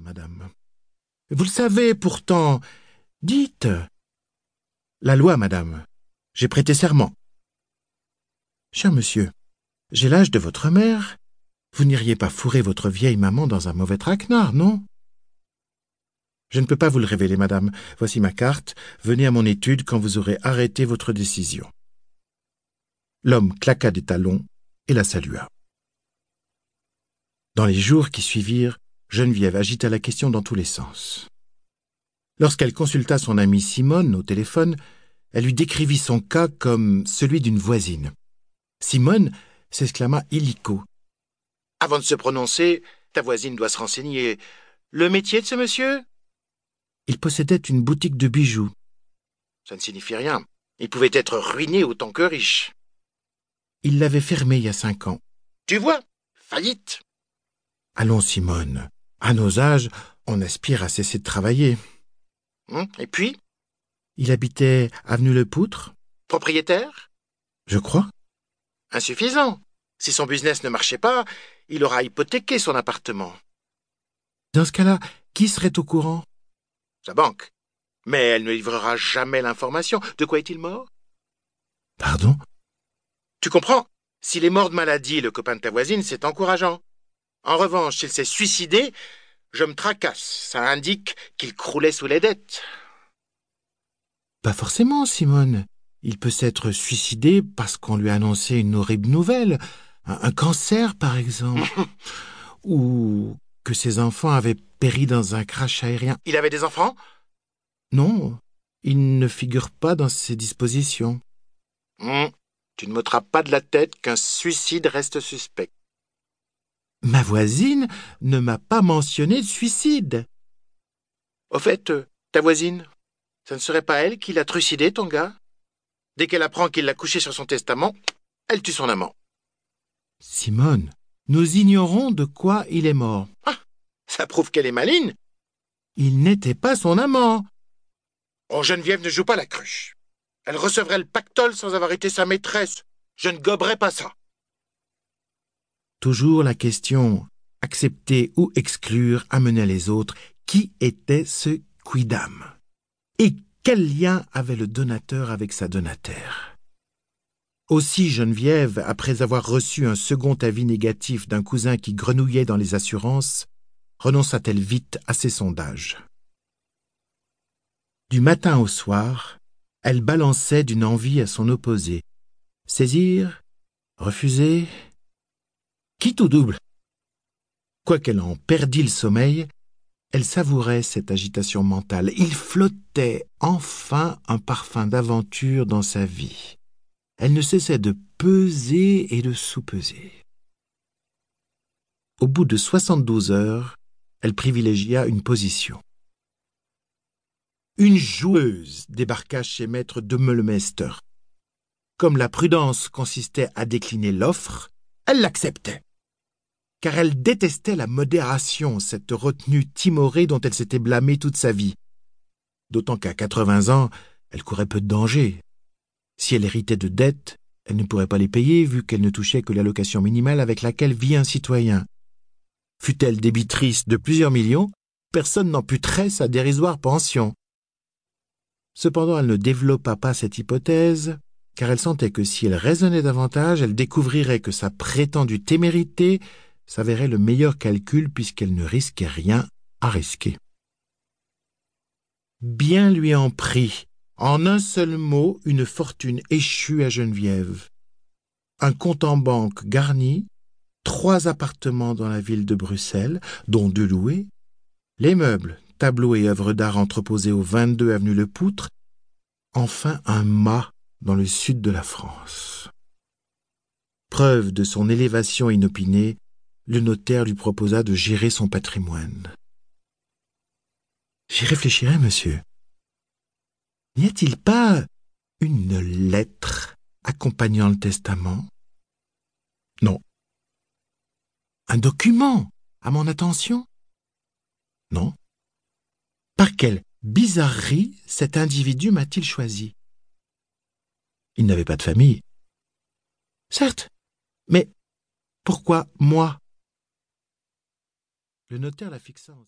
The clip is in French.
madame. Vous le savez pourtant. Dites. La loi, madame. J'ai prêté serment. Cher monsieur, j'ai l'âge de votre mère. Vous n'iriez pas fourrer votre vieille maman dans un mauvais traquenard, non? Je ne peux pas vous le révéler, madame. Voici ma carte. Venez à mon étude quand vous aurez arrêté votre décision. L'homme claqua des talons et la salua. Dans les jours qui suivirent, Geneviève agita la question dans tous les sens. Lorsqu'elle consulta son amie Simone au téléphone, elle lui décrivit son cas comme celui d'une voisine. Simone s'exclama illico. Avant de se prononcer, ta voisine doit se renseigner. Le métier de ce monsieur? Il possédait une boutique de bijoux. Ça ne signifie rien. Il pouvait être ruiné autant que riche. Il l'avait fermé il y a cinq ans. Tu vois, faillite. Allons, Simone. À nos âges, on aspire à cesser de travailler. Hum, et puis? Il habitait avenue Le Poutre. Propriétaire? Je crois. Insuffisant. Si son business ne marchait pas, il aura hypothéqué son appartement. Dans ce cas-là, qui serait au courant? Sa banque. Mais elle ne livrera jamais l'information. De quoi est-il mort? Pardon? Tu comprends? S'il est mort de maladie, le copain de ta voisine, c'est encourageant. En revanche, s'il s'est suicidé, je me tracasse. Ça indique qu'il croulait sous les dettes. Pas forcément, Simone. Il peut s'être suicidé parce qu'on lui a annoncé une horrible nouvelle. Un, cancer, par exemple. Ou que ses enfants avaient péri dans un crash aérien. Il avait des enfants? Non, il ne figure pas dans ses dispositions. Hum, tu ne m'ôteras pas de la tête qu'un suicide reste suspect. Ma voisine ne m'a pas mentionné de suicide. Au fait, euh, ta voisine, ce ne serait pas elle qui l'a trucidé, ton gars? Dès qu'elle apprend qu'il l'a couché sur son testament, elle tue son amant. Simone, nous ignorons de quoi il est mort. Ah, ça prouve qu'elle est maligne. Il n'était pas son amant. Oh, Geneviève ne joue pas la cruche. Elle recevrait le pactole sans avoir été sa maîtresse. Je ne goberai pas ça. Toujours la question accepter ou exclure amenait les autres. Qui était ce quidam? Et quel lien avait le donateur avec sa donataire? Aussi Geneviève, après avoir reçu un second avis négatif d'un cousin qui grenouillait dans les assurances, renonça-t-elle vite à ses sondages? Du matin au soir, elle balançait d'une envie à son opposé. Saisir Refuser quitte ou double. Quoiqu'elle en perdît le sommeil, elle savourait cette agitation mentale. Il flottait enfin un parfum d'aventure dans sa vie. Elle ne cessait de peser et de sous-peser. Au bout de soixante-douze heures, elle privilégia une position. Une joueuse débarqua chez maître de. Comme la prudence consistait à décliner l'offre, elle l'acceptait car elle détestait la modération, cette retenue timorée dont elle s'était blâmée toute sa vie. D'autant qu'à quatre-vingts ans, elle courait peu de danger. Si elle héritait de dettes, elle ne pourrait pas les payer vu qu'elle ne touchait que l'allocation minimale avec laquelle vit un citoyen. Fut-elle débitrice de plusieurs millions, personne n'amputerait sa dérisoire pension. Cependant, elle ne développa pas cette hypothèse, car elle sentait que si elle raisonnait davantage, elle découvrirait que sa prétendue témérité s'avérait le meilleur calcul puisqu'elle ne risquait rien à risquer. Bien lui en prit, en un seul mot, une fortune échue à Geneviève. Un compte en banque garni, trois appartements dans la ville de Bruxelles, dont deux loués, les meubles, tableaux et œuvres d'art entreposés au 22 avenue Le Poutre, enfin un mât dans le sud de la France. Preuve de son élévation inopinée, le notaire lui proposa de gérer son patrimoine. J'y réfléchirai, monsieur. N'y a-t-il pas une lettre accompagnant le testament? Non. Un document à mon attention? Non. Par quelle bizarrerie cet individu m'a-t-il choisi? Il n'avait pas de famille. Certes, mais pourquoi moi? Notaire la fixa